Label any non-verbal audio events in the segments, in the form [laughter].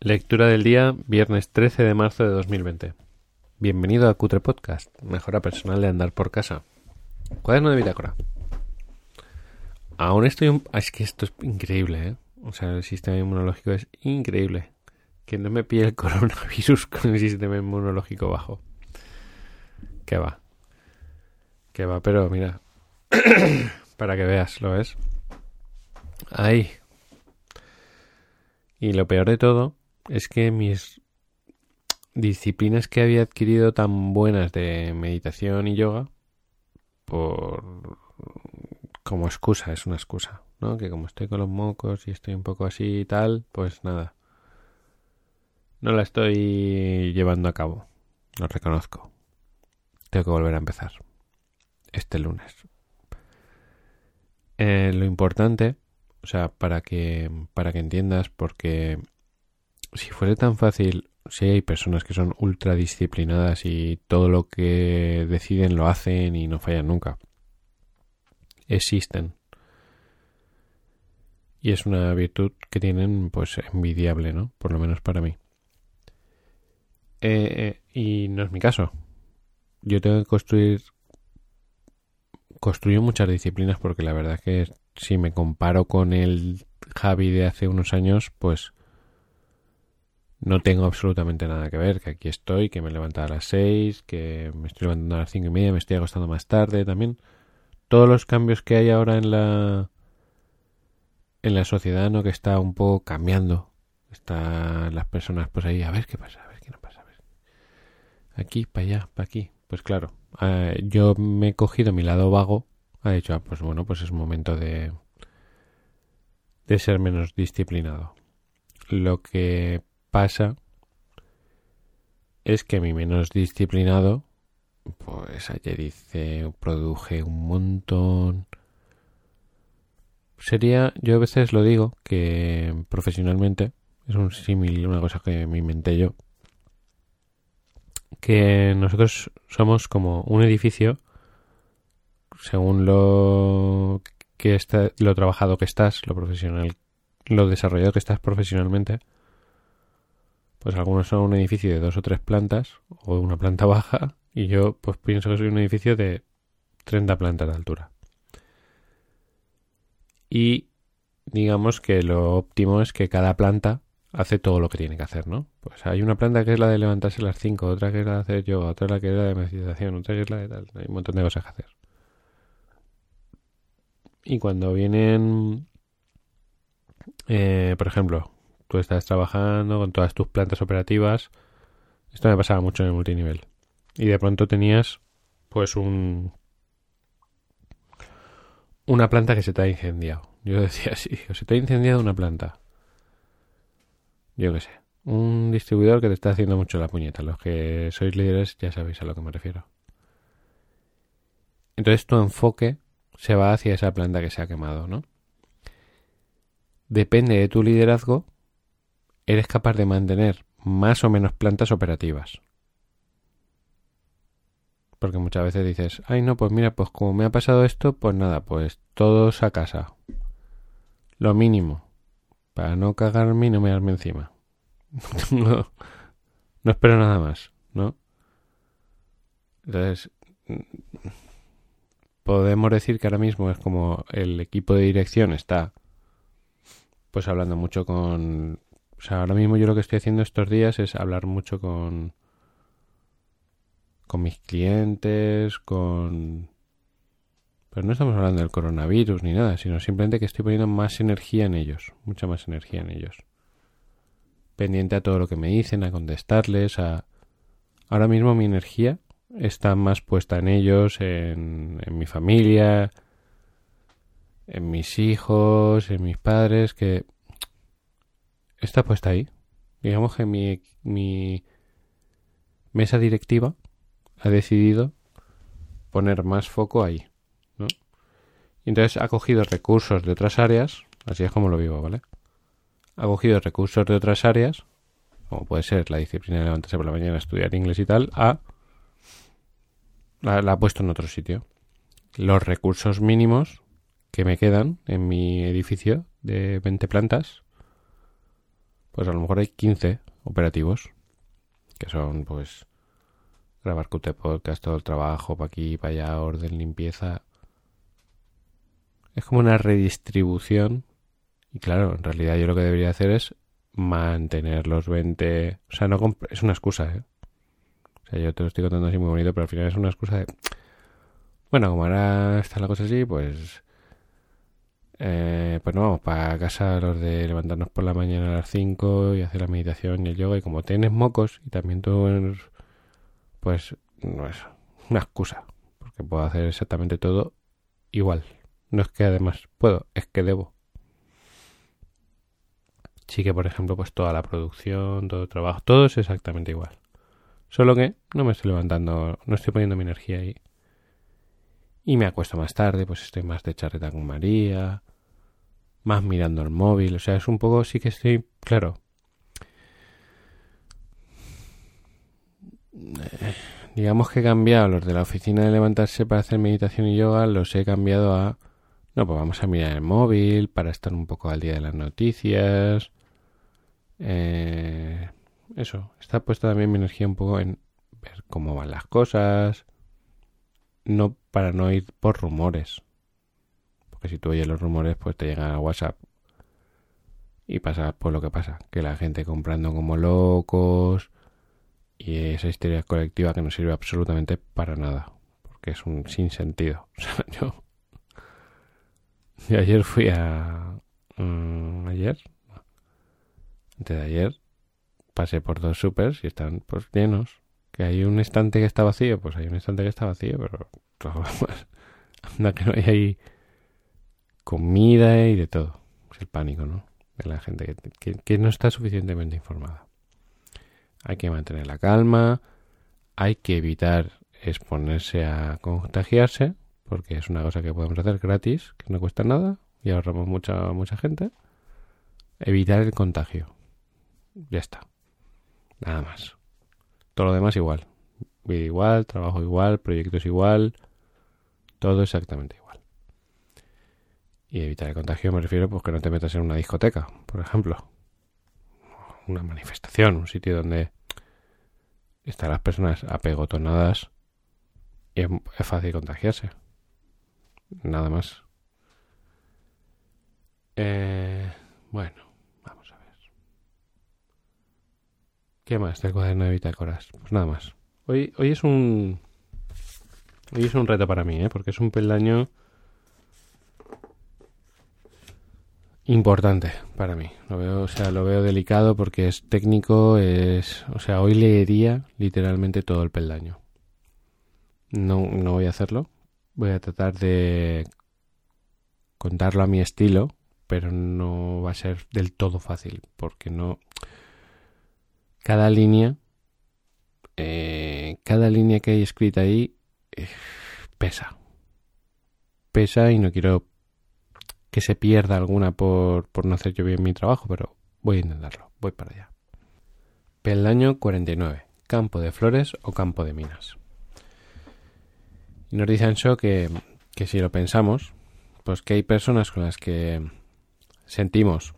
Lectura del día, viernes 13 de marzo de 2020. Bienvenido a Cutre Podcast, mejora personal de andar por casa. Cuaderno de bitácora. Aún estoy un... Es que esto es increíble, ¿eh? O sea, el sistema inmunológico es increíble. Que no me pille el [laughs] coronavirus con el sistema inmunológico bajo. Que va. Que va, pero mira. [coughs] Para que veas, ¿lo ves? Ahí. Y lo peor de todo es que mis disciplinas que había adquirido tan buenas de meditación y yoga, por como excusa, es una excusa, ¿no? Que como estoy con los mocos y estoy un poco así y tal, pues nada. No la estoy llevando a cabo, lo reconozco. Tengo que volver a empezar este lunes. Eh, lo importante, o sea, para que para que entiendas, porque si fuera tan fácil, si hay personas que son ultra disciplinadas y todo lo que deciden lo hacen y no fallan nunca. Existen. Y es una virtud que tienen, pues, envidiable, ¿no? Por lo menos para mí. Eh, eh, y no es mi caso. Yo tengo que construir. Construyo muchas disciplinas porque la verdad es que si me comparo con el Javi de hace unos años, pues no tengo absolutamente nada que ver, que aquí estoy, que me levanto a las seis, que me estoy levantando a las cinco y media, me estoy acostando más tarde también. Todos los cambios que hay ahora en la en la sociedad, ¿no? Que está un poco cambiando. Están las personas pues ahí, a ver qué pasa, a ver qué no pasa, a ver. Aquí, para allá, para aquí. Pues claro, eh, yo me he cogido mi lado vago, ha dicho, ah, pues bueno, pues es momento de de ser menos disciplinado. Lo que pasa es que mi menos disciplinado, pues ayer hice, produje un montón. Sería, yo a veces lo digo, que profesionalmente, es un símil, una cosa que me inventé yo, que nosotros somos como un edificio, según lo que está, lo trabajado que estás, lo profesional, lo desarrollado que estás profesionalmente, pues algunos son un edificio de dos o tres plantas o una planta [laughs] baja y yo pues pienso que soy un edificio de 30 plantas de altura. Y digamos que lo óptimo es que cada planta hace todo lo que tiene que hacer, ¿no? Pues hay una planta que es la de levantarse a las 5, otra que es la de hacer yoga, otra la que es la de meditación, otra que es la de tal. Hay un montón de cosas que hacer. Y cuando vienen, eh, por ejemplo, tú estás trabajando con todas tus plantas operativas. Esto me pasaba mucho en el multinivel. Y de pronto tenías, pues, un. Una planta que se te ha incendiado. Yo [laughs] decía, sí, se te ha incendiado una planta. Yo qué sé. Un distribuidor que te está haciendo mucho la puñeta. Los que sois líderes ya sabéis a lo que me refiero. Entonces tu enfoque se va hacia esa planta que se ha quemado, ¿no? Depende de tu liderazgo eres capaz de mantener más o menos plantas operativas. Porque muchas veces dices, ay no, pues mira, pues como me ha pasado esto, pues nada, pues todos a casa. Lo mínimo. Para no cagarme y no me darme encima. [laughs] no, no espero nada más, ¿no? Entonces, podemos decir que ahora mismo es como el equipo de dirección está pues hablando mucho con o sea, ahora mismo yo lo que estoy haciendo estos días es hablar mucho con con mis clientes, con pero no estamos hablando del coronavirus ni nada, sino simplemente que estoy poniendo más energía en ellos, mucha más energía en ellos. Pendiente a todo lo que me dicen, a contestarles, a ahora mismo mi energía está más puesta en ellos, en, en mi familia, en mis hijos, en mis padres, que está puesta ahí. Digamos que mi, mi mesa directiva ha decidido poner más foco ahí. ¿no? Y entonces ha cogido recursos de otras áreas, así es como lo vivo, ¿vale? Ha cogido recursos de otras áreas, como puede ser la disciplina de levantarse por la mañana, estudiar inglés y tal, a la ha puesto en otro sitio. Los recursos mínimos que me quedan en mi edificio de 20 plantas pues a lo mejor hay 15 operativos, que son pues grabar QT Podcast, todo el trabajo, para aquí, para allá, orden, limpieza. Es como una redistribución. Y claro, en realidad yo lo que debería hacer es mantener los 20... O sea, no es una excusa, ¿eh? O sea, yo te lo estoy contando así muy bonito, pero al final es una excusa de... Bueno, como ahora está la cosa así, pues... Eh, pues no vamos para casa los de levantarnos por la mañana a las 5 y hacer la meditación y el yoga. Y como tienes mocos y también tú pues no es una excusa, porque puedo hacer exactamente todo igual. No es que además puedo, es que debo. Sí que, por ejemplo, pues toda la producción, todo el trabajo, todo es exactamente igual. Solo que no me estoy levantando, no estoy poniendo mi energía ahí. Y me acuesto más tarde, pues estoy más de charreta con María, más mirando el móvil, o sea, es un poco, sí que estoy, claro, Eh, digamos que he cambiado los de la oficina de levantarse para hacer meditación y yoga, los he cambiado a, no, pues vamos a mirar el móvil para estar un poco al día de las noticias. Eh, eso, está puesta también mi energía un poco en ver cómo van las cosas, no para no ir por rumores. Porque si tú oyes los rumores, pues te llegan a WhatsApp y pasa por lo que pasa, que la gente comprando como locos, y esa histeria colectiva que no sirve absolutamente para nada, porque es un sinsentido. [laughs] O yo, yo ayer fui a... Mm, ayer, antes de ayer, pasé por dos supers y están pues llenos. Que hay un estante que está vacío, pues hay un estante que está vacío, pero [laughs] que no hay ahí comida y de todo. Es el pánico, ¿no? De la gente que no está suficientemente informada hay que mantener la calma, hay que evitar exponerse a contagiarse, porque es una cosa que podemos hacer gratis, que no cuesta nada y ahorramos mucha, mucha gente. Evitar el contagio. Ya está. Nada más. Todo lo demás igual. Vida igual, trabajo igual, proyectos igual, todo exactamente igual. Y evitar el contagio me refiero pues que no te metas en una discoteca, por ejemplo una manifestación, un sitio donde están las personas apegotonadas y es, fácil contagiarse. Nada más. Eh, bueno, vamos a ver. ¿Qué más del cuaderno de bitácoras? Pues nada más. Hoy, hoy es un... Hoy es un reto para mí, ¿eh? Porque es un peldaño importante para mí. Lo veo, o sea, lo veo delicado porque es técnico, es, o sea, hoy leería literalmente todo el peldaño. No, no voy a hacerlo. Voy a tratar de contarlo a mi estilo, pero no va a ser del todo fácil porque no. Cada línea, eh, cada línea que hay escrita ahí eh, pesa, pesa y no quiero que se pierda alguna por, por no hacer yo bien mi trabajo, pero voy a intentarlo, voy para allá. Peldaño 49. Campo de flores o campo de minas. Y nos dice Ancho que, que si lo pensamos, pues que hay personas con las que sentimos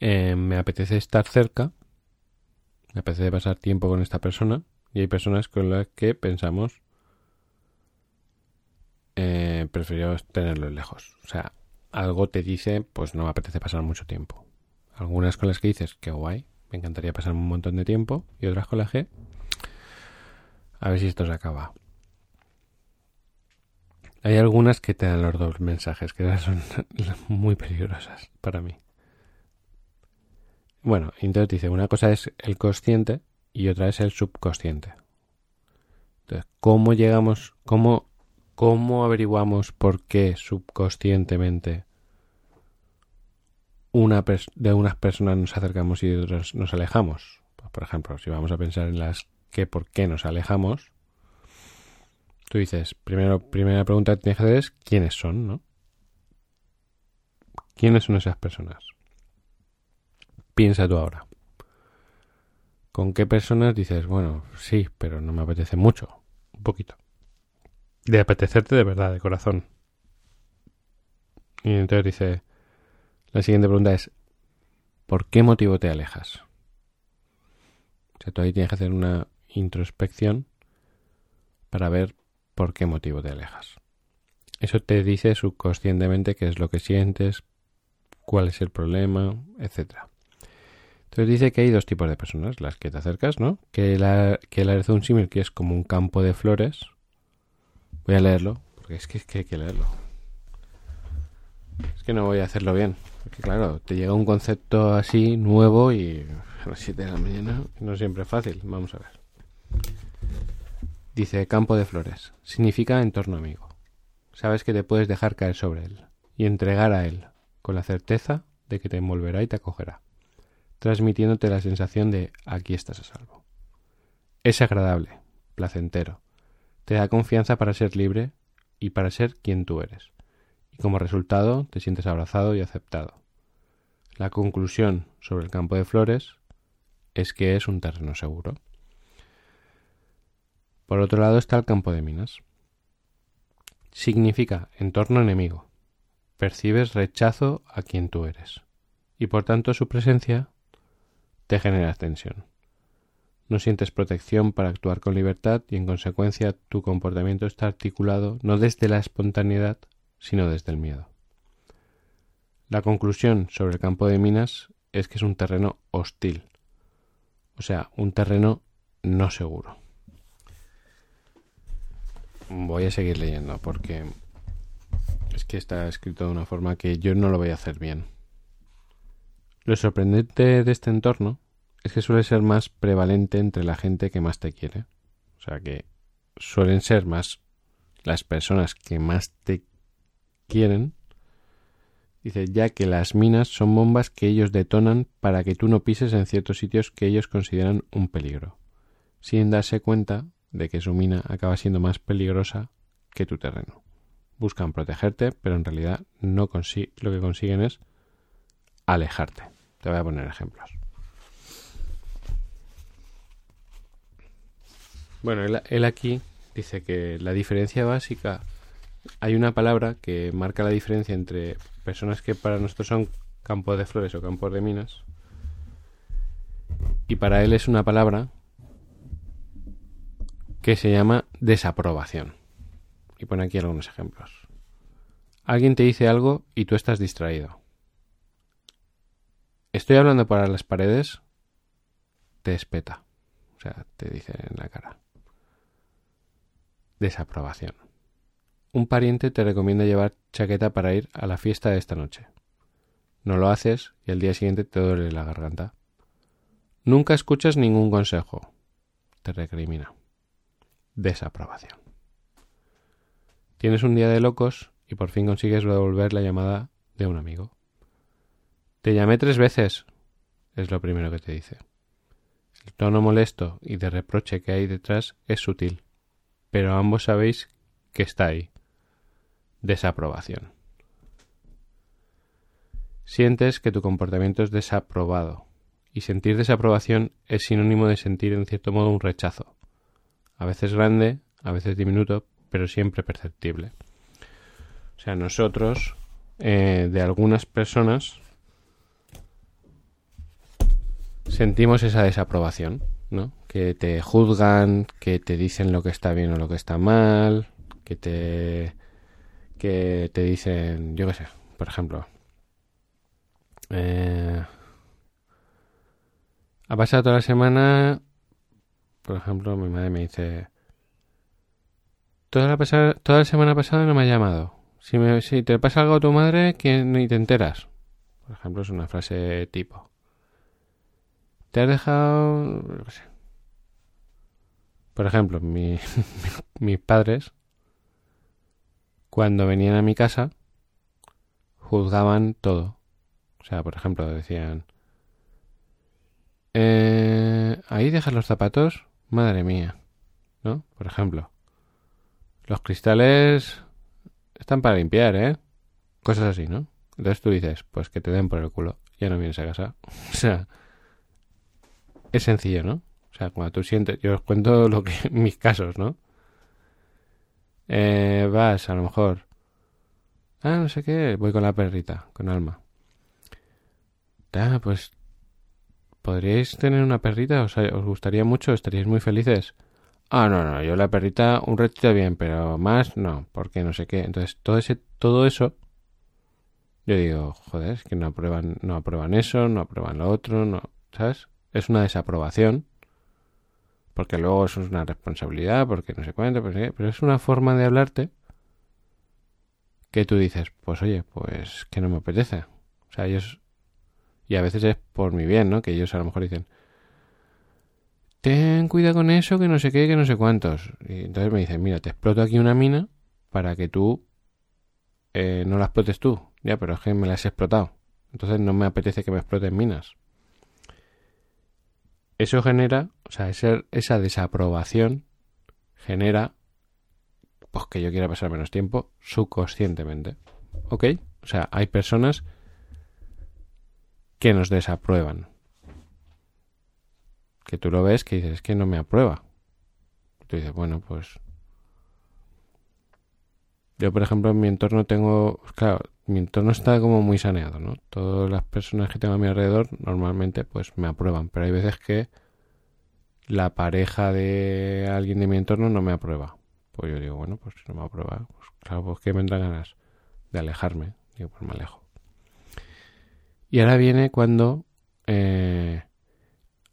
eh, me apetece estar cerca, me apetece pasar tiempo con esta persona, y hay personas con las que pensamos eh, prefiero tenerlo lejos. O sea, algo te dice, pues no me apetece pasar mucho tiempo. Algunas con las que dices, qué guay, me encantaría pasar un montón de tiempo. Y otras con las que, a ver si esto se acaba. Hay algunas que te dan los dos mensajes, que [laughs] son muy peligrosas para mí. Bueno, entonces dice, una cosa es el consciente y otra es el subconsciente. Entonces, ¿cómo llegamos, cómo ¿Cómo averiguamos por qué subconscientemente una de unas personas nos acercamos y de otras nos alejamos? Pues, por ejemplo, si vamos a pensar en las que por qué nos alejamos, tú dices, primero, primera pregunta que tienes que hacer es quiénes son, ¿no? ¿Quiénes son esas personas? Piensa tú ahora. ¿Con qué personas dices, bueno, sí, pero no me apetece mucho? Un poquito de apetecerte de verdad, de corazón. Y entonces dice, la siguiente pregunta es, por qué motivo te alejas. O sea, tú ahí tienes que hacer una introspección para ver por qué motivo te alejas. Eso te dice subconscientemente qué es lo que sientes, cuál es el problema, etcétera. Entonces dice que hay dos tipos de personas, las que te acercas, ¿no? Que la, que la un símil que es como un campo de flores. Voy a leerlo, porque es que, es que hay que leerlo. Es que no voy a hacerlo bien. Porque claro, te llega un concepto así nuevo y a las 7 de la mañana no siempre es fácil. Vamos a ver. Dice campo de flores. Significa entorno amigo. Sabes que te puedes dejar caer sobre él y entregar a él, con la certeza de que te envolverá y te acogerá transmitiéndote la sensación de aquí estás a salvo. Es agradable, placentero, te da confianza para ser libre y para ser quien tú eres, y como resultado te sientes abrazado y aceptado. La conclusión sobre el campo de flores es que es un terreno seguro. Por otro lado está el campo de minas. Significa entorno enemigo. Percibes rechazo a quien tú eres, y por tanto su presencia te genera tensión. No sientes protección para actuar con libertad y en consecuencia tu comportamiento está articulado no desde la espontaneidad, sino desde el miedo. La conclusión sobre el campo de minas es que es un terreno hostil, o sea, un terreno no seguro. Voy a seguir leyendo porque es que está escrito de una forma que yo no lo voy a hacer bien. Lo sorprendente de este entorno es que suele ser más prevalente entre la gente que más te quiere. O sea que suelen ser más las personas que más te quieren. Dice, ya que las minas son bombas que ellos detonan para que tú no pises en ciertos sitios que ellos consideran un peligro, sin darse cuenta de que su mina acaba siendo más peligrosa que tu terreno. Buscan protegerte, pero en realidad no lo que consiguen es alejarte. Te voy a poner ejemplos. Bueno, él, aquí dice que la diferencia básica, hay una palabra que marca la diferencia entre personas que para nosotros son campos de flores o campos de minas, y para él es una palabra que se llama desaprobación. Y pone aquí algunos ejemplos. Alguien te dice algo y tú estás distraído. Estoy hablando para las paredes, te espeta. O sea, te dice en la cara. Desaprobación. Un pariente te recomienda llevar chaqueta para ir a la fiesta de esta noche. No lo haces y al día siguiente te duele la garganta. Nunca escuchas ningún consejo. Te recrimina. Desaprobación. Tienes un día de locos y por fin consigues devolver la llamada de un amigo. Te llamé tres veces, es lo primero que te dice. El tono molesto y de reproche que hay detrás es sutil, pero ambos sabéis que está ahí. Desaprobación. Sientes que tu comportamiento es desaprobado, y sentir desaprobación es sinónimo de sentir en cierto modo un rechazo, a veces grande, a veces diminuto, pero siempre perceptible. O sea, nosotros, eh, de algunas personas, sentimos esa desaprobación, ¿no? Que te juzgan, que te dicen lo que está bien o lo que está mal, que te que te dicen, yo qué sé, por ejemplo, eh, ha pasado toda la semana, por ejemplo, mi madre me dice, toda la, toda la semana pasada no me ha llamado. Si, me, si te pasa algo a tu madre, ¿quién ni te enteras? Por ejemplo, es una frase tipo. Te has dejado... Por ejemplo, [laughs] mis padres, cuando venían a mi casa, juzgaban todo. O sea, por ejemplo, decían... Eh, ahí dejas los zapatos, madre mía, ¿no? Por ejemplo, los cristales están para limpiar, ¿eh? Cosas así, ¿no? Entonces tú dices, pues que te den por el culo, ya no vienes a casa. [laughs] O sea, es sencillo, ¿no? O sea, cuando tú sientes, yo os cuento [laughs] lo que mis casos, ¿no? Eh, vas, a lo mejor, ah, no sé qué, voy con la perrita, con Alma. ah, pues ¿podríais tener una perrita? ¿Os, os gustaría mucho? ¿Estaríais muy felices? Ah, no, no, yo la perrita un ratito bien, pero más no, porque no sé qué. Entonces, todo ese, todo eso, yo digo, joder, es que no aprueban, no aprueban eso, no aprueban lo otro, no, ¿sabes? Es una desaprobación, porque luego eso es una responsabilidad, porque no sé cuánto, pero, pero es una forma de hablarte que tú dices, pues oye, pues que no me apetece. O sea, ellos, y a veces es por mi bien, ¿no? Que ellos a lo mejor dicen, ten cuidado con eso, que no sé qué, que no sé cuántos. Y entonces me dicen, mira, te exploto aquí una mina para que tú eh, no la explotes tú. Ya, pero es que me la has explotado. Entonces no me apetece que me exploten minas. Eso genera, o sea, esa, esa desaprobación genera pues que yo quiera pasar menos tiempo subconscientemente. ¿Ok? O sea, hay personas que nos desaprueban que tú lo ves que dices, es que no me aprueba. Tú dices, bueno, pues... Yo, por ejemplo, en mi entorno tengo... Claro, mi entorno está como muy saneado, ¿no? Todas las personas que tengo a mi alrededor normalmente pues me aprueban, pero hay veces que la pareja de alguien de mi entorno no me aprueba. Pues yo digo, bueno, pues si no me aprueba, pues claro, pues que me dan ganas de alejarme. Digo, pues me alejo. Y ahora viene cuando eh,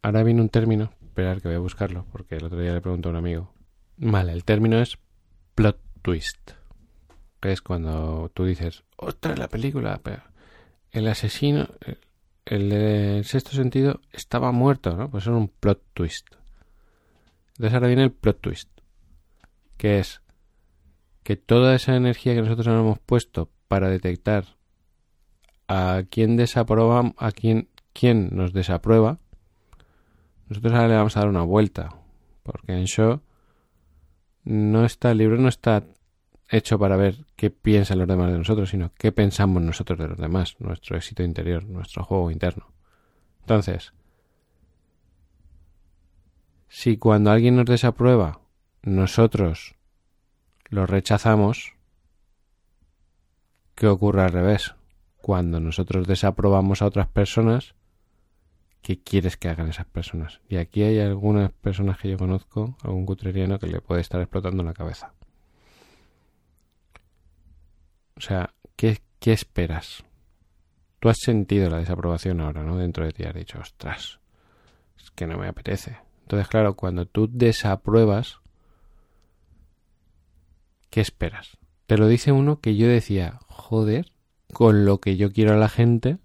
Ahora viene un término, esperar que voy a buscarlo, porque el otro día le pregunté a un amigo. Vale, el término es plot twist. Que es cuando tú dices, ostras, la película, el asesino, el, del sexto sentido, estaba muerto, ¿no? Pues es un plot twist. Entonces ahora viene el plot twist. Que es que toda esa energía que nosotros hemos puesto para detectar a quién desaprueba, a quién, quién nos desaprueba, nosotros ahora le vamos a dar una vuelta, porque en show no está, el libro no está hecho para ver qué piensan los demás de nosotros, sino qué pensamos nosotros de los demás, nuestro éxito interior, nuestro juego interno. Entonces, si cuando alguien nos desaprueba, nosotros lo rechazamos, ¿qué ocurre al revés? Cuando nosotros desaprobamos a otras personas, qué quieres que hagan esas personas. Y aquí hay algunas personas que yo conozco, algún cutreriano que le puede estar explotando la cabeza. O sea, ¿qué, ¿qué esperas? Tú has sentido la desaprobación ahora, ¿no? Dentro de ti has dicho, ostras, es que no me apetece. Entonces, claro, cuando tú desapruebas, ¿qué esperas? Te lo dice uno que yo decía, joder, con lo que yo quiero a la gente,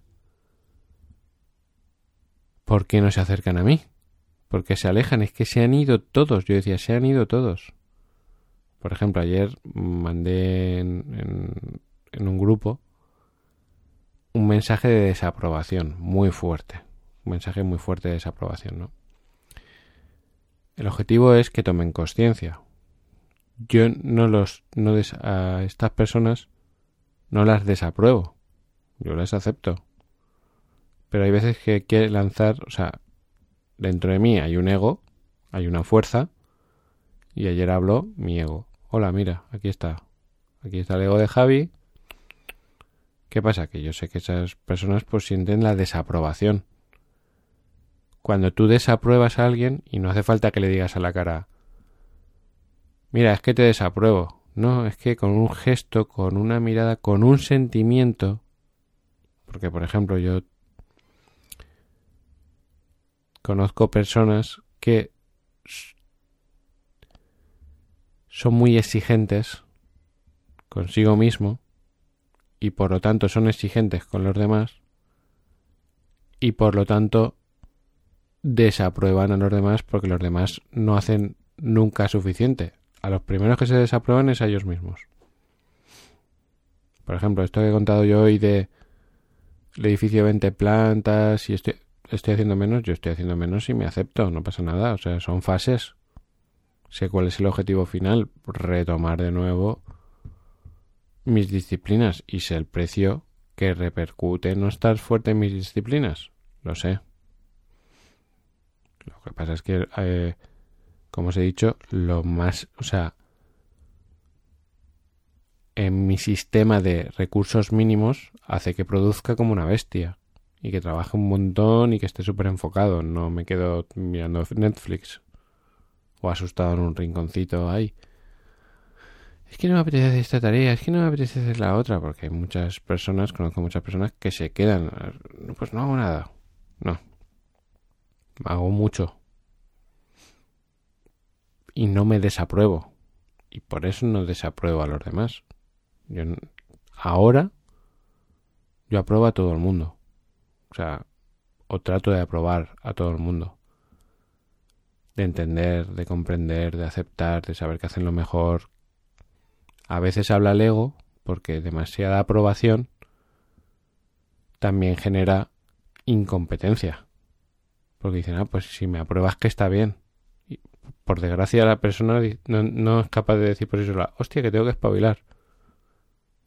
¿por qué no se acercan a mí? ¿Por qué se alejan? Es que se han ido todos. Yo decía, se han ido todos. Por ejemplo, ayer mandé en, un grupo un mensaje de desaprobación muy fuerte. Un mensaje muy fuerte de desaprobación, ¿no? El objetivo es que tomen conciencia. Yo no los no a estas personas no las desapruebo. Yo las acepto pero hay veces que quiere lanzar, o sea, dentro de mí hay un ego, hay una fuerza, y ayer habló mi ego. Hola, mira, aquí está. Aquí está el ego de Javi. ¿Qué pasa? Que yo sé que esas personas pues sienten la desaprobación. Cuando tú desapruebas a alguien y no hace falta que le digas a la cara, mira, es que te desapruebo. No, es que con un gesto, con una mirada, con un sentimiento, porque por ejemplo yo Conozco personas que son muy exigentes consigo mismo y por lo tanto son exigentes con los demás y por lo tanto desaprueban a los demás porque los demás no hacen nunca suficiente. A los primeros que se desaprueban es a ellos mismos. Por ejemplo, esto que he contado yo hoy de el edificio 20 plantas y estoy estoy haciendo menos, yo estoy haciendo menos y me acepto, no pasa nada, o sea, son fases. Sé cuál es el objetivo final, retomar de nuevo mis disciplinas y sé el precio que repercute no estar fuerte en mis disciplinas, lo sé. Lo que pasa es que, eh, como os he dicho, lo más, o sea, en mi sistema de recursos mínimos hace que produzca como una bestia y que trabaje un montón y que esté súper enfocado. No me quedo mirando Netflix o asustado en un rinconcito ahí. Es que no me apetece hacer esta tarea, es que no me apetece hacer la otra, porque hay muchas personas, conozco muchas personas que se quedan. Pues no hago nada. No. Hago mucho. Y no me desapruebo. Y por eso no desapruebo a los demás. Yo ahora yo apruebo a todo el mundo. O sea, o trato de aprobar a todo el mundo. De entender, de comprender, de aceptar, de saber que hacen lo mejor. A veces habla el ego, porque demasiada aprobación también genera incompetencia. Porque dicen, ah, pues si me apruebas que está bien. Y por desgracia la persona no, es capaz de decir por eso la, hostia, que tengo que espabilar.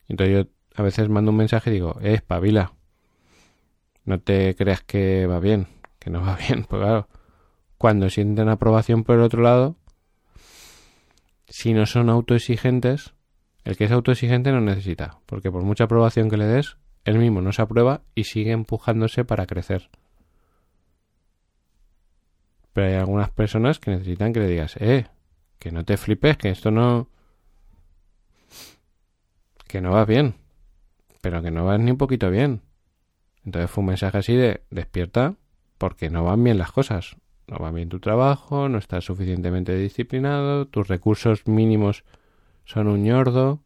Entonces yo a veces mando un mensaje y digo, eh, espabila. No te creas que va bien, que no va [laughs] bien. Pues claro, cuando sienten aprobación por el otro lado, si no son autoexigentes, el que es autoexigente no necesita, porque por mucha aprobación que le des, él mismo no se aprueba y sigue empujándose para crecer. Pero hay algunas personas que necesitan que le digas, eh, que no te flipes, que esto no... que no va bien pero que no vas ni un poquito bien. Entonces fue un mensaje así de despierta porque no van bien las cosas. No va bien tu trabajo, no estás suficientemente disciplinado, tus recursos mínimos son un ñordo.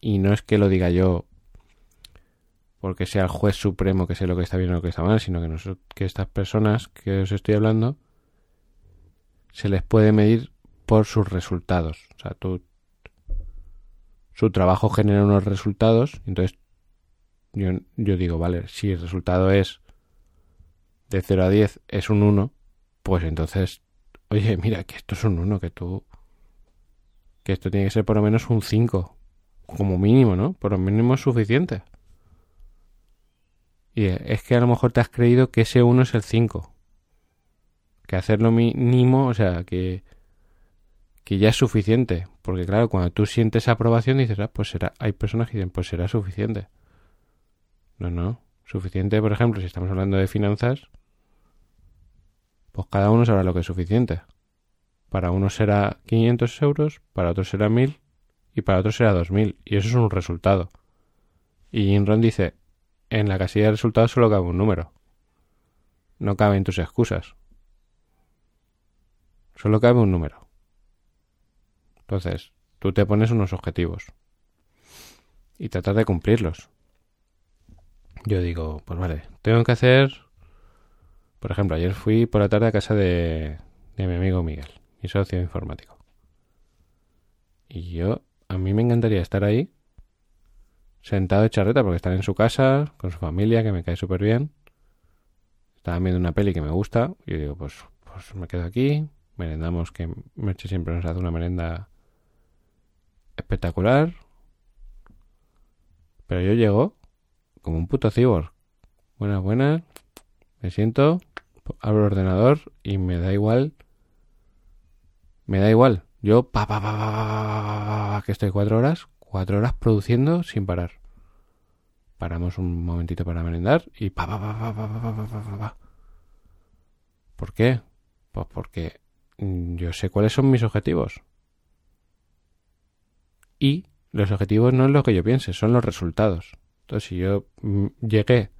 Y no es que lo diga yo porque sea el juez supremo que sé lo que está bien o lo que está mal, sino que, que estas personas que os estoy hablando se les puede medir por sus resultados. O sea, tú su trabajo genera unos resultados, entonces yo, yo digo, vale, si el resultado es de 0 a 10 es un 1, pues entonces, oye, mira, que esto es un 1, que tú, que esto tiene que ser por lo menos un 5, como mínimo, ¿no? Por lo mínimo es suficiente. Y es que a lo mejor te has creído que ese 1 es el 5. Que hacerlo mínimo, o sea, que que ya es suficiente. Porque claro, cuando tú sientes aprobación dices, ah, pues será, hay personas que dicen, pues será suficiente. No, no. Suficiente, por ejemplo, si estamos hablando de finanzas, pues cada uno sabrá lo que es suficiente. Para uno será 500 euros, para otro será 1000 y para otro será 2000. Y eso es un resultado. Y Inron dice, en la casilla de resultados solo cabe un número. No caben tus excusas. Solo cabe un número. Entonces, tú te pones unos objetivos y tratas de cumplirlos. Yo digo, pues vale, tengo que hacer... Por ejemplo, ayer fui por la tarde a casa de, mi amigo Miguel, mi socio informático. Y yo, a mí me encantaría estar ahí, sentado de charreta, porque están en su casa, con su familia, que me cae súper bien. Estaban viendo una peli que me gusta, y yo digo, pues, pues me quedo aquí, merendamos, que Merche siempre nos hace una merenda espectacular. Pero yo llego como un puto cyborg. Buenas, buenas. Me siento, abro el ordenador y me da igual. Me da igual. Yo, pa, pa, pa, pa, que estoy cuatro horas, cuatro horas produciendo sin parar. Paramos un momentito para merendar y pa, pa, pa, pa, pa, pa, pa, pa, pa. ¿Por qué? Pues porque yo sé cuáles son mis objetivos. Y los objetivos no es lo que yo piense, son los resultados. Entonces, si yo mm, llegué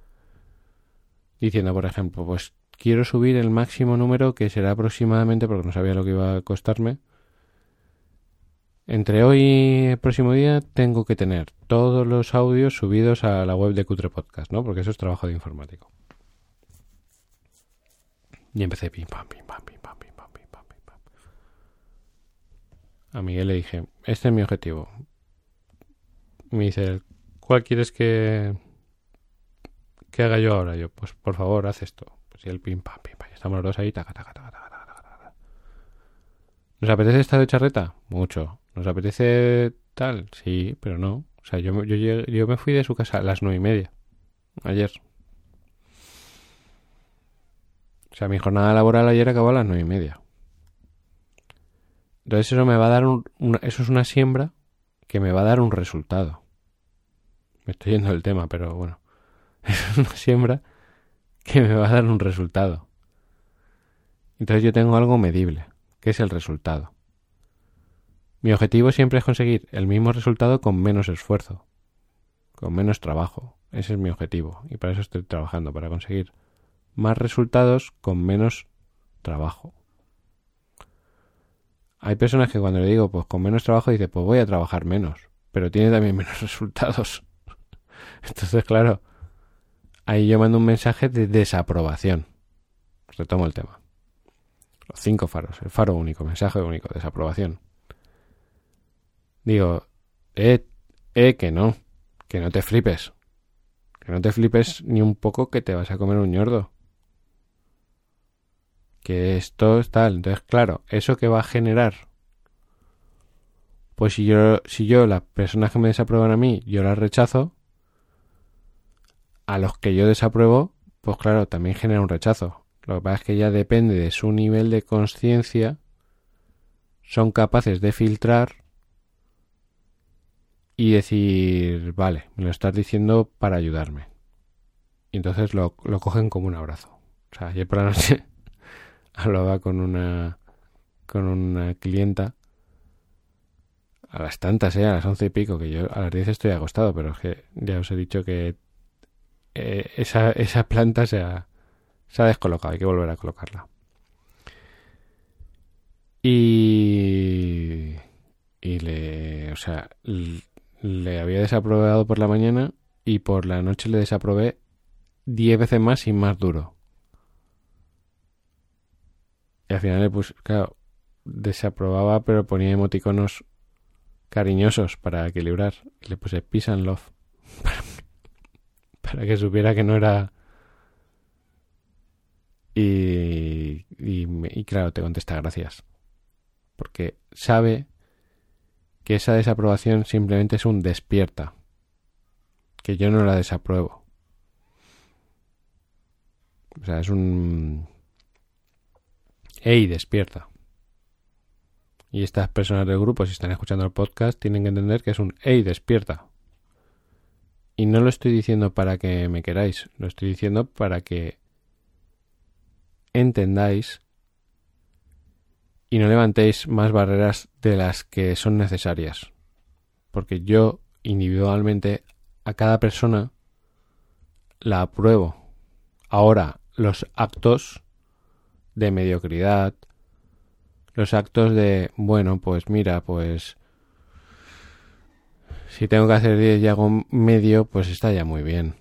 diciendo, por ejemplo, pues quiero subir el máximo número que será aproximadamente, porque no sabía lo que iba a costarme, entre hoy y el próximo día tengo que tener todos los audios subidos a la web de Cutre Podcast, ¿no? Porque eso es trabajo de informático. Y empecé pim pam, pim pam, pim pam, pim pam, pim pam, pim pam. A Miguel le dije, este es mi objetivo. Me dice, ¿cuál quieres que, que haga yo ahora? Yo, pues por favor, haz esto. El pim pam, pim pam. Estamos los dos ahí, taca, taca, taca, taca, taca, taca. ¿Nos apetece estar de charreta? Mucho. ¿Nos apetece tal? Sí, pero no. O sea, yo, yo, yo me fui de su casa a las nueve y media. Ayer. O sea, mi jornada laboral ayer acabó a las nueve y media. Entonces eso me va a dar un, eso es una siembra que me va a dar un resultado. Me estoy yendo del tema, pero bueno. [laughs] es una siembra que me va a dar un resultado. Entonces yo tengo algo medible, que es el resultado. Mi objetivo siempre es conseguir el mismo resultado con menos esfuerzo, con menos trabajo. Ese es mi objetivo y para eso estoy trabajando, para conseguir más resultados con menos trabajo. Hay personas que cuando le digo pues con menos trabajo dice pues voy a trabajar menos, pero tiene también [laughs] menos resultados. Entonces, claro, ahí yo mando un mensaje de desaprobación. Retomo el tema. Los cinco faros, el faro único, mensaje único, desaprobación. Digo, eh, eh, que no, que no te flipes. Que no te flipes ni un poco que te vas a comer un ñordo. Que esto es tal. Entonces, claro, eso que va a generar. Pues si yo, si yo, las personas que me desaprueban a mí, yo las rechazo, a los que yo desapruebo, pues claro, también genera un rechazo. Lo que pasa es que ya depende de su nivel de conciencia, son capaces de filtrar y decir, vale, me lo estás diciendo para ayudarme. Y entonces lo, lo cogen como un abrazo. O sea, ayer por la noche [laughs] hablaba con una con una clienta a las tantas, ¿eh? a las once y pico, que yo a las diez estoy acostado, pero es que ya os he dicho que eh, esa, esa planta se ha, se ha descolocado, hay que volver a colocarla. Y, y le, o sea, le había desaprobado por la mañana y por la noche le desaprobé diez veces más y más duro. Y al final le puse, claro, desaprobaba pero ponía emoticonos cariñosos para equilibrar. Le puse peace and love. [laughs] para que supiera que no era... Y, claro, te contesta gracias. Porque sabe que esa desaprobación simplemente es un despierta. Que yo no la desapruebo. O sea, es un... ¡Ey, despierta! Y estas personas del grupo, si están escuchando el podcast, tienen que entender que es un ¡Ey, despierta! No lo estoy diciendo para que me queráis, lo estoy diciendo para que entendáis y no levantéis más barreras de las que son necesarias. Porque yo individualmente a cada persona la apruebo. Ahora, los actos de mediocridad, los actos de, bueno, pues mira, pues si tengo que hacer 10 y hago medio, pues está ya muy bien.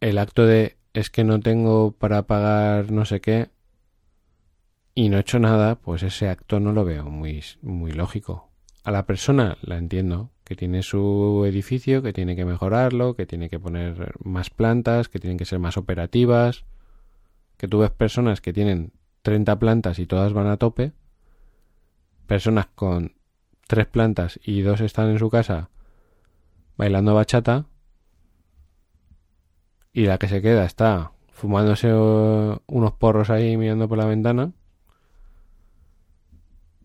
El acto de es que no tengo para pagar no sé qué y no he hecho nada, pues ese acto no lo veo muy, muy lógico. A la persona la entiendo, que tiene su edificio, que tiene que mejorarlo, que tiene que poner más plantas, que tienen que ser más operativas, que tú ves personas que tienen 30 plantas y todas van a tope, personas con tres plantas y dos están en su casa bailando bachata y la que se queda está fumándose unos porros ahí mirando por la ventana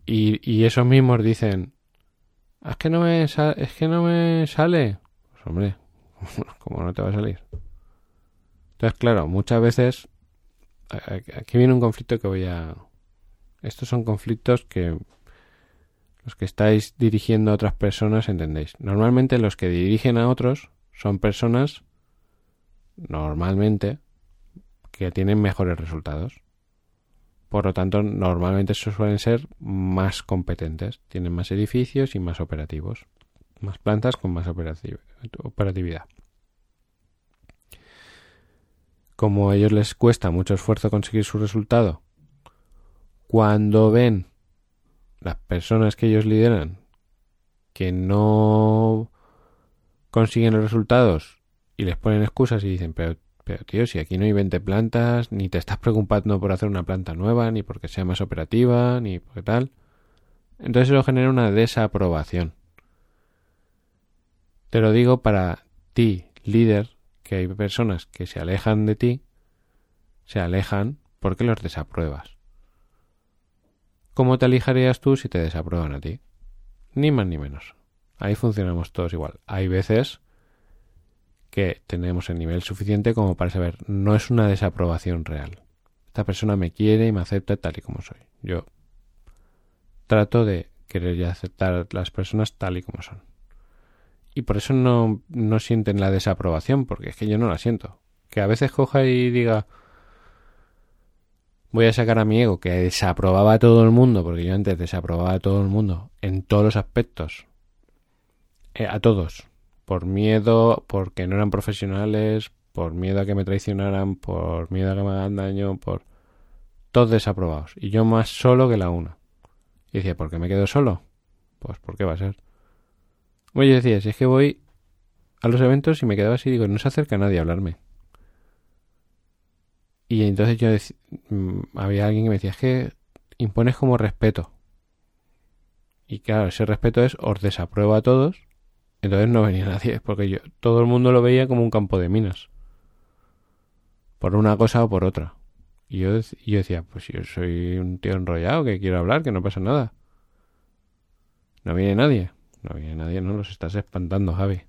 y, y esos mismos dicen es que no me es que no me sale pues hombre [laughs] como no te va a salir entonces claro muchas veces aquí viene un conflicto que voy a estos son conflictos que los que estáis dirigiendo a otras personas entendéis. Normalmente los que dirigen a otros son personas, normalmente, que tienen mejores resultados. Por lo tanto, normalmente suelen ser más competentes, tienen más edificios y más operativos, más plantas con más operatividad. Como a ellos les cuesta mucho esfuerzo conseguir su resultado, cuando ven las personas que ellos lideran que no consiguen los resultados y les ponen excusas y dicen, pero, pero tío, si aquí no hay 20 plantas, ni te estás preocupando por hacer una planta nueva, ni porque sea más operativa, ni porque tal. Entonces eso genera una desaprobación. Te lo digo para ti, líder, que hay personas que se alejan de ti, se alejan porque los desapruebas. ¿Cómo te alejarías tú si te desaprueban a ti? Ni más ni menos. Ahí funcionamos todos igual. Hay veces que tenemos el nivel suficiente como para saber, no es una desaprobación real. Esta persona me quiere y me acepta tal y como soy. Yo trato de querer y aceptar las personas tal y como son. Y por eso no, no sienten la desaprobación, porque es que yo no la siento. Que a veces coja y diga, voy a sacar a mi ego que desaprobaba a todo el mundo, porque yo antes desaprobaba a todo el mundo en todos los aspectos, eh, a todos, por miedo, porque no eran profesionales, por miedo a que me traicionaran, por miedo a que me hagan daño, por todos desaprobados. Y yo más solo que la una. Y decía, ¿por qué me quedo solo? Pues, ¿por qué va a ser? Oye, decía, si es que voy a los eventos y me quedaba así, digo, no se acerca nadie a hablarme. Y entonces yo mm, había alguien que me decía, es que impones como respeto. Y claro, ese respeto es os desapruebo a todos. Entonces no venía [laughs] nadie, porque yo todo el mundo lo veía como un campo de minas. Por una cosa o por otra. Y yo, yo decía, pues yo soy un tío enrollado que quiero hablar, que no pasa nada. No viene nadie. No viene nadie, no los estás espantando, Javi.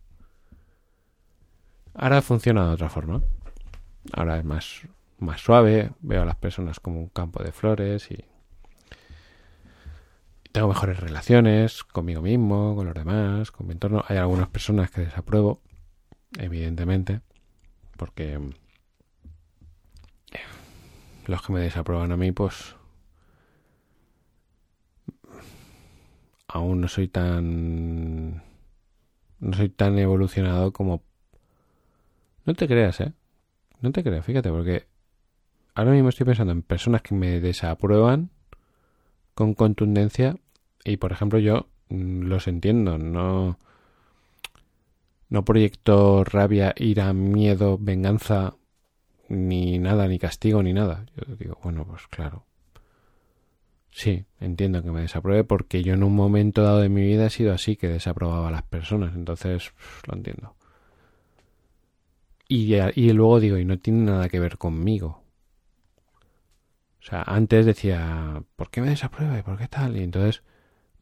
Ahora funciona de otra forma. Ahora es más más suave, veo a las personas como un campo de flores y tengo mejores relaciones conmigo mismo, con los demás, con mi entorno. Hay algunas personas que desapruebo, evidentemente, porque los que me desaprueban a mí, pues aún no soy tan no soy tan evolucionado como no te creas, eh. No te creas, fíjate, porque ahora mismo estoy pensando en personas que me desaprueban con contundencia y por ejemplo yo mm, los entiendo, no no proyecto rabia, ira, miedo, venganza ni nada, ni castigo ni nada. Yo digo, bueno, pues claro. Sí, entiendo que me desapruebe porque yo en un momento dado de mi vida he sido así, que desaprobaba a las personas, entonces lo entiendo. Y, y luego digo, y no tiene nada que ver conmigo. O sea, antes decía, ¿por qué me desaprueba y por qué tal? Y entonces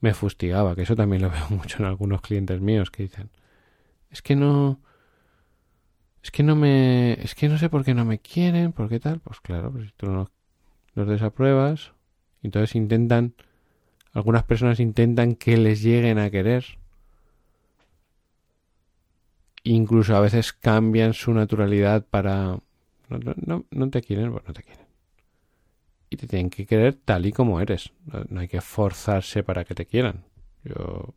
me fustigaba, que eso también lo [laughs] veo mucho en algunos clientes míos que dicen, es que no, es que no me, es que no sé por qué no me quieren, por qué tal. Pues claro, pues si tú no los desapruebas, entonces intentan, algunas personas intentan que les lleguen a querer. Incluso a veces cambian su naturalidad para... No, no, no te quieren, pues no te quieren y te tienen que querer tal y como eres. No, hay que forzarse para que te quieran. Yo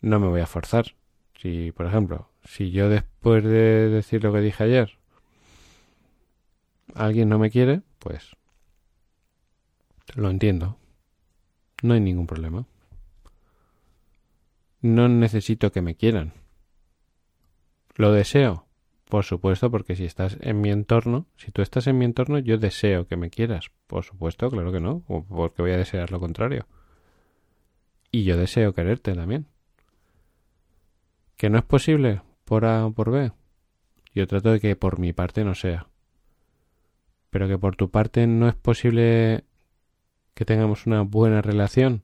no me voy a forzar. Si, por ejemplo, si yo después de decir lo que dije ayer, alguien no me quiere, pues lo entiendo. No hay ningún problema. No necesito que me quieran. Lo deseo. Por supuesto, porque si estás en mi entorno, si tú estás en mi entorno, yo deseo que me quieras. Por supuesto, claro que no, porque voy a desear lo contrario. Y yo deseo quererte también. ¿Que no es posible por A o por B? Yo trato de que por mi parte no sea. Pero que por tu parte no es posible que tengamos una buena relación.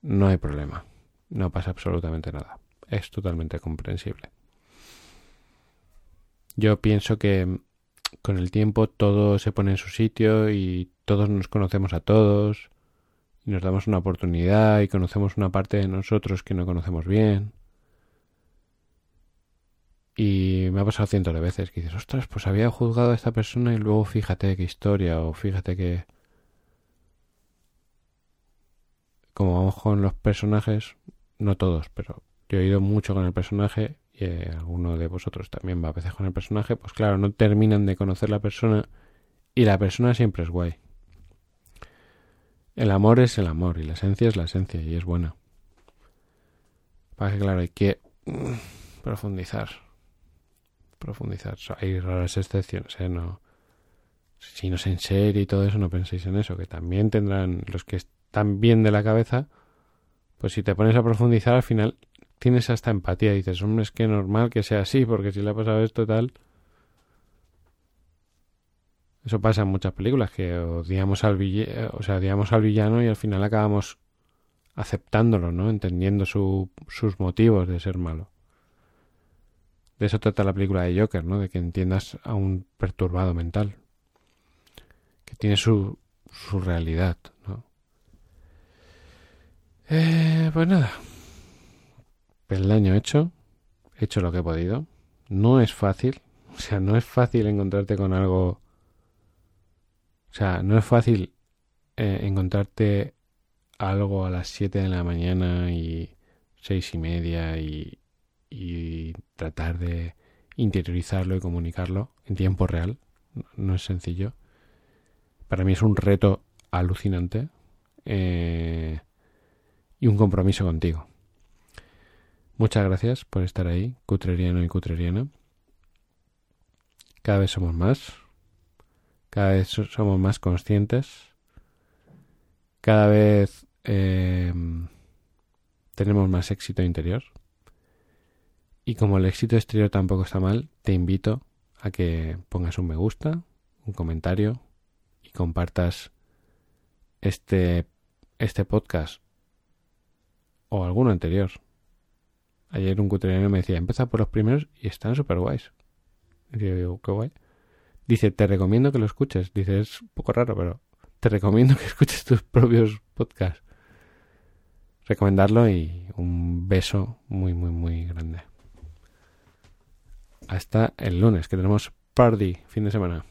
No hay problema. No pasa absolutamente nada. Es totalmente comprensible. Yo pienso que con el tiempo todo se pone en su sitio y todos nos conocemos a todos y nos damos una oportunidad y conocemos una parte de nosotros que no conocemos bien. Y me ha pasado cientos de veces que dices, ostras, pues había juzgado a esta persona y luego fíjate qué historia o fíjate que... Como vamos con los personajes, no todos, pero yo he ido mucho con el personaje eh, alguno de vosotros también va a veces con el personaje, pues claro, no terminan de conocer la persona y la persona siempre es guay. El amor es el amor y la esencia es la esencia y es buena. Para que claro, hay que mm, profundizar. Profundizar. Hay raras excepciones, ¿eh? No, si no es en serio y todo eso, no penséis en eso, que también tendrán los que están bien de la cabeza, pues si te pones a profundizar al final tienes hasta empatía. Dices, hombre, es que normal que sea así, porque si le ha pasado esto tal. Eso pasa en muchas películas, que odiamos al, o sea, odiamos al villano y al final acabamos aceptándolo, ¿no? Entendiendo sus motivos de ser malo. De eso trata la película de Joker, ¿no? De que entiendas a un perturbado mental. Que tiene su, su realidad, ¿no? Eh, pues nada. El año hecho. He hecho lo que he podido. No es fácil. [laughs] O sea, no es fácil encontrarte con algo. O sea, no es fácil eh, encontrarte algo a las 7 de la mañana y seis y media y, y tratar de interiorizarlo y comunicarlo en tiempo real. No es sencillo. Para mí es un reto alucinante eh, y un compromiso contigo. Muchas gracias por estar ahí, cutreriano y cutreriana. Cada vez somos más, cada vez somos más conscientes, cada vez eh, tenemos más éxito interior. Y como el éxito exterior tampoco está mal, te invito a que pongas un me gusta, un comentario y compartas este, este podcast o alguno anterior. Ayer un cutriano me decía, empieza por los primeros y están súper guays. Y digo, qué guay. Dice, te recomiendo que lo escuches. Dice, es un poco raro, pero te recomiendo que [laughs] escuches tus propios podcasts. Recomendarlo y un beso muy, muy, muy grande hasta el lunes, que tenemos party fin de semana.